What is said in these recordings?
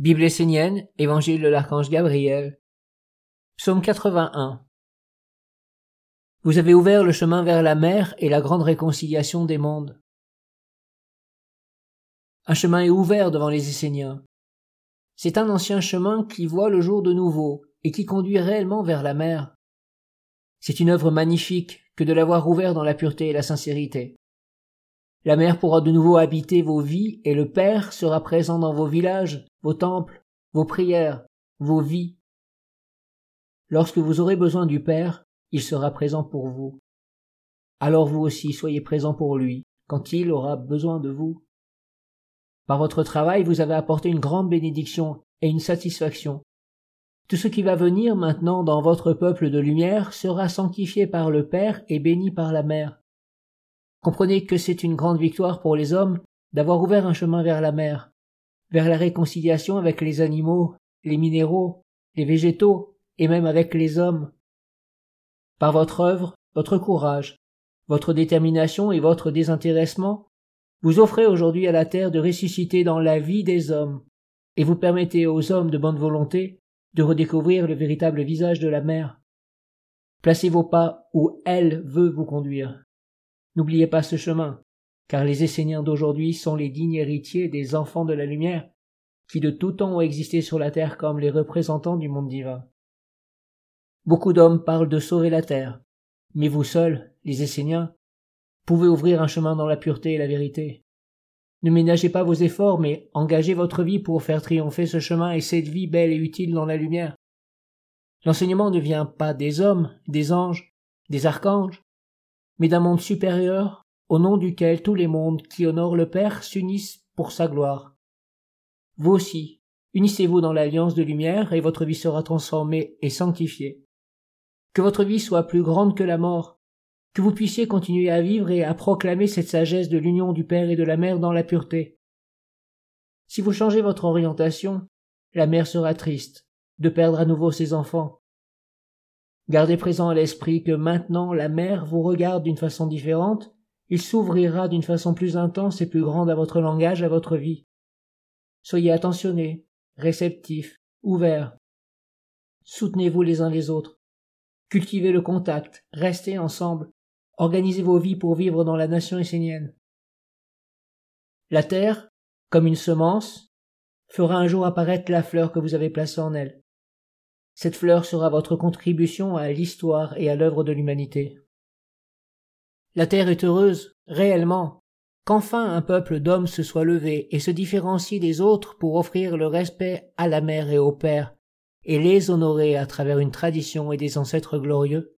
Bible essénienne, Évangile de l'archange Gabriel, Psaume 81. Vous avez ouvert le chemin vers la mer et la grande réconciliation des mondes. Un chemin est ouvert devant les Esséniens. C'est un ancien chemin qui voit le jour de nouveau et qui conduit réellement vers la mer. C'est une œuvre magnifique que de l'avoir ouvert dans la pureté et la sincérité. La mer pourra de nouveau habiter vos vies et le Père sera présent dans vos villages, vos temples, vos prières, vos vies. Lorsque vous aurez besoin du Père, il sera présent pour vous. Alors vous aussi soyez présent pour lui quand il aura besoin de vous. Par votre travail, vous avez apporté une grande bénédiction et une satisfaction. Tout ce qui va venir maintenant dans votre peuple de lumière sera sanctifié par le Père et béni par la Mère. Comprenez que c'est une grande victoire pour les hommes d'avoir ouvert un chemin vers la mer, vers la réconciliation avec les animaux, les minéraux, les végétaux, et même avec les hommes. Par votre œuvre, votre courage, votre détermination et votre désintéressement, vous offrez aujourd'hui à la terre de ressusciter dans la vie des hommes, et vous permettez aux hommes de bonne volonté de redécouvrir le véritable visage de la mer. Placez vos pas où elle veut vous conduire. N'oubliez pas ce chemin, car les Esséniens d'aujourd'hui sont les dignes héritiers des enfants de la lumière, qui de tout temps ont existé sur la terre comme les représentants du monde divin. Beaucoup d'hommes parlent de sauver la terre, mais vous seuls, les Esséniens, pouvez ouvrir un chemin dans la pureté et la vérité. Ne ménagez pas vos efforts, mais engagez votre vie pour faire triompher ce chemin et cette vie belle et utile dans la lumière. L'enseignement ne vient pas des hommes, des anges, des archanges, mais d'un monde supérieur, au nom duquel tous les mondes qui honorent le Père s'unissent pour sa gloire. Vous aussi, unissez-vous dans l'alliance de lumière et votre vie sera transformée et sanctifiée. Que votre vie soit plus grande que la mort, que vous puissiez continuer à vivre et à proclamer cette sagesse de l'union du Père et de la Mère dans la pureté. Si vous changez votre orientation, la mère sera triste de perdre à nouveau ses enfants, Gardez présent à l'esprit que maintenant la mer vous regarde d'une façon différente, il s'ouvrira d'une façon plus intense et plus grande à votre langage, à votre vie. Soyez attentionnés, réceptifs, ouverts. Soutenez-vous les uns les autres. Cultivez le contact, restez ensemble, organisez vos vies pour vivre dans la nation essénienne. La terre, comme une semence, fera un jour apparaître la fleur que vous avez placée en elle. Cette fleur sera votre contribution à l'histoire et à l'œuvre de l'humanité. La terre est heureuse, réellement, qu'enfin un peuple d'hommes se soit levé et se différencie des autres pour offrir le respect à la mère et au père, et les honorer à travers une tradition et des ancêtres glorieux.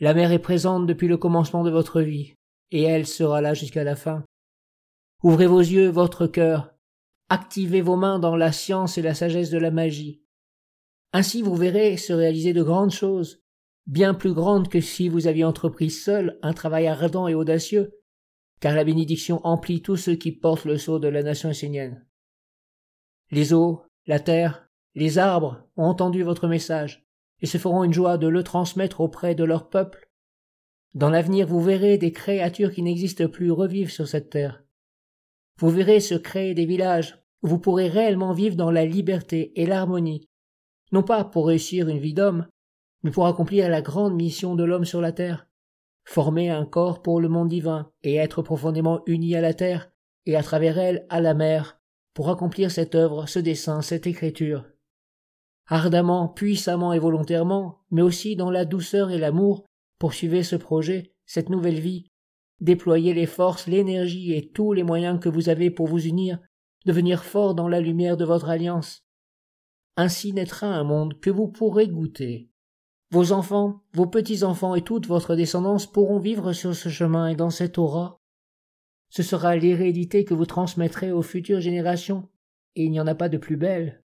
La mère est présente depuis le commencement de votre vie, et elle sera là jusqu'à la fin. Ouvrez vos yeux, votre cœur, activez vos mains dans la science et la sagesse de la magie, ainsi vous verrez se réaliser de grandes choses, bien plus grandes que si vous aviez entrepris seul un travail ardent et audacieux, car la bénédiction emplit tous ceux qui portent le sceau de la nation essénienne. Les eaux, la terre, les arbres ont entendu votre message, et se feront une joie de le transmettre auprès de leur peuple. Dans l'avenir vous verrez des créatures qui n'existent plus revivre sur cette terre. Vous verrez se créer des villages où vous pourrez réellement vivre dans la liberté et l'harmonie non pas pour réussir une vie d'homme, mais pour accomplir la grande mission de l'homme sur la terre, former un corps pour le monde divin et être profondément uni à la terre et à travers elle à la mer, pour accomplir cette œuvre, ce dessein, cette écriture. Ardemment, puissamment et volontairement, mais aussi dans la douceur et l'amour, poursuivez ce projet, cette nouvelle vie, déployez les forces, l'énergie et tous les moyens que vous avez pour vous unir, devenir fort dans la lumière de votre alliance, ainsi naîtra un monde que vous pourrez goûter. Vos enfants, vos petits-enfants et toute votre descendance pourront vivre sur ce chemin et dans cette aura. Ce sera l'hérédité que vous transmettrez aux futures générations, et il n'y en a pas de plus belle.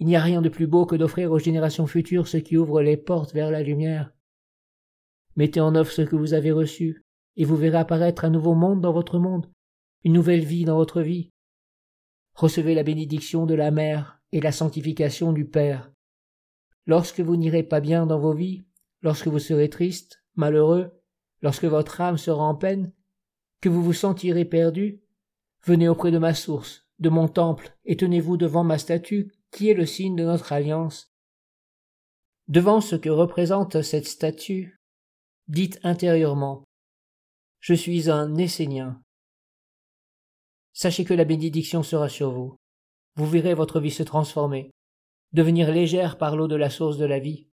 Il n'y a rien de plus beau que d'offrir aux générations futures ce qui ouvre les portes vers la lumière. Mettez en œuvre ce que vous avez reçu, et vous verrez apparaître un nouveau monde dans votre monde, une nouvelle vie dans votre vie. Recevez la bénédiction de la mère, et la sanctification du Père. Lorsque vous n'irez pas bien dans vos vies, lorsque vous serez triste, malheureux, lorsque votre âme sera en peine, que vous vous sentirez perdu, venez auprès de ma source, de mon temple et tenez-vous devant ma statue qui est le signe de notre alliance. Devant ce que représente cette statue, dites intérieurement Je suis un Essénien. Sachez que la bénédiction sera sur vous. Vous verrez votre vie se transformer, devenir légère par l'eau de la source de la vie.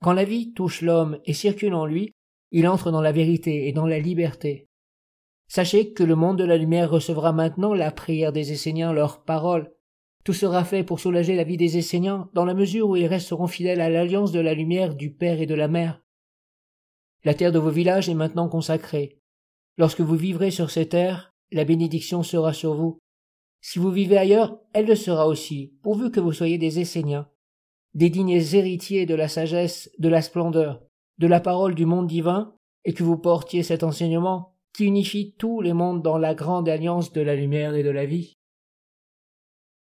Quand la vie touche l'homme et circule en lui, il entre dans la vérité et dans la liberté. Sachez que le monde de la lumière recevra maintenant la prière des Esséniens, leurs paroles. Tout sera fait pour soulager la vie des Esséniens, dans la mesure où ils resteront fidèles à l'alliance de la lumière du Père et de la Mère. La terre de vos villages est maintenant consacrée. Lorsque vous vivrez sur ces terres, la bénédiction sera sur vous. Si vous vivez ailleurs, elle le sera aussi, pourvu que vous soyez des Esséniens, des dignes héritiers de la sagesse, de la splendeur, de la parole du monde divin, et que vous portiez cet enseignement qui unifie tous les mondes dans la grande alliance de la lumière et de la vie.